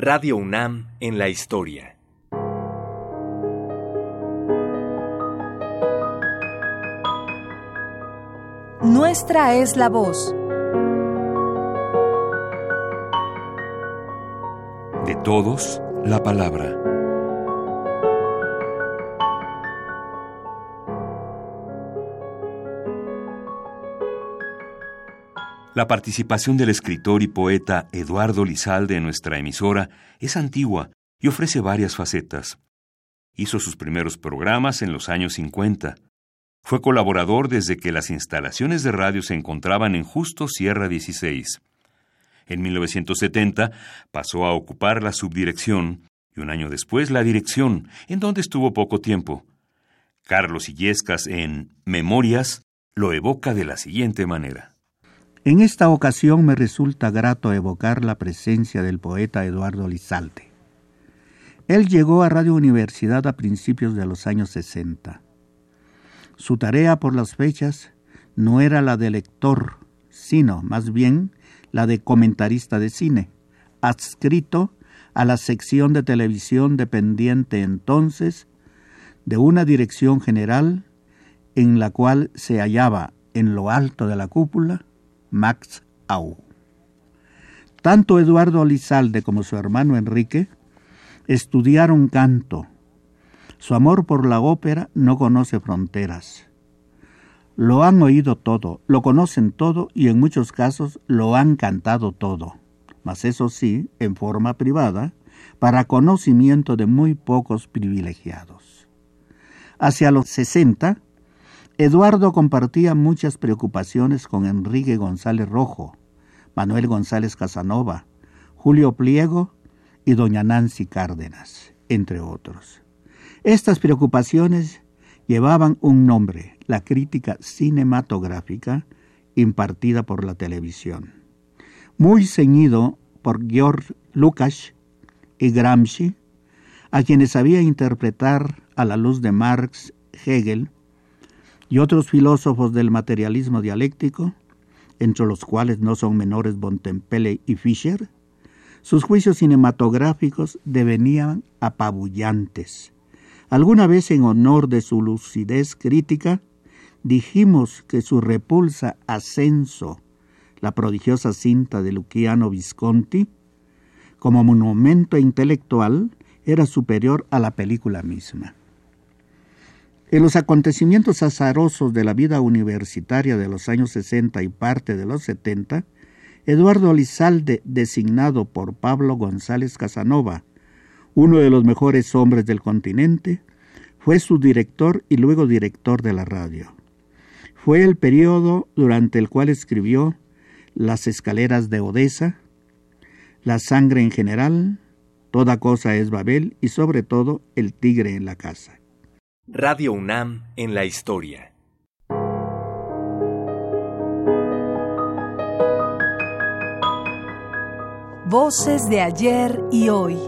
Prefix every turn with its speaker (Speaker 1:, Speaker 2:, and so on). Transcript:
Speaker 1: Radio UNAM en la historia.
Speaker 2: Nuestra es la voz.
Speaker 3: De todos, la palabra. La participación del escritor y poeta Eduardo Lizalde en nuestra emisora es antigua y ofrece varias facetas. Hizo sus primeros programas en los años 50. Fue colaborador desde que las instalaciones de radio se encontraban en Justo Sierra 16. En 1970 pasó a ocupar la subdirección y un año después la dirección, en donde estuvo poco tiempo. Carlos Illescas en Memorias lo evoca de la siguiente manera.
Speaker 4: En esta ocasión me resulta grato evocar la presencia del poeta Eduardo Lizalde. Él llegó a Radio Universidad a principios de los años 60. Su tarea por las fechas no era la de lector, sino más bien la de comentarista de cine, adscrito a la sección de televisión dependiente entonces de una dirección general en la cual se hallaba en lo alto de la cúpula Max Au. Tanto Eduardo Lizalde como su hermano Enrique estudiaron canto. Su amor por la ópera no conoce fronteras. Lo han oído todo, lo conocen todo y en muchos casos lo han cantado todo, mas eso sí, en forma privada, para conocimiento de muy pocos privilegiados. Hacia los sesenta, Eduardo compartía muchas preocupaciones con Enrique González Rojo, Manuel González Casanova, Julio Pliego y doña Nancy Cárdenas, entre otros. Estas preocupaciones llevaban un nombre, la crítica cinematográfica impartida por la televisión. Muy ceñido por Georg Lukács y Gramsci, a quienes sabía interpretar a la luz de Marx, Hegel y otros filósofos del materialismo dialéctico, entre los cuales no son menores Bontempele y Fischer, sus juicios cinematográficos devenían apabullantes Alguna vez en honor de su lucidez crítica, dijimos que su repulsa Ascenso, la prodigiosa cinta de Luciano Visconti, como monumento intelectual, era superior a la película misma. En los acontecimientos azarosos de la vida universitaria de los años 60 y parte de los 70, Eduardo Lizalde, designado por Pablo González Casanova uno de los mejores hombres del continente, fue su director y luego director de la radio. Fue el periodo durante el cual escribió Las escaleras de Odessa, La sangre en general, Toda cosa es Babel y sobre todo El tigre en la casa.
Speaker 1: Radio UNAM en la historia.
Speaker 2: Voces de ayer y hoy.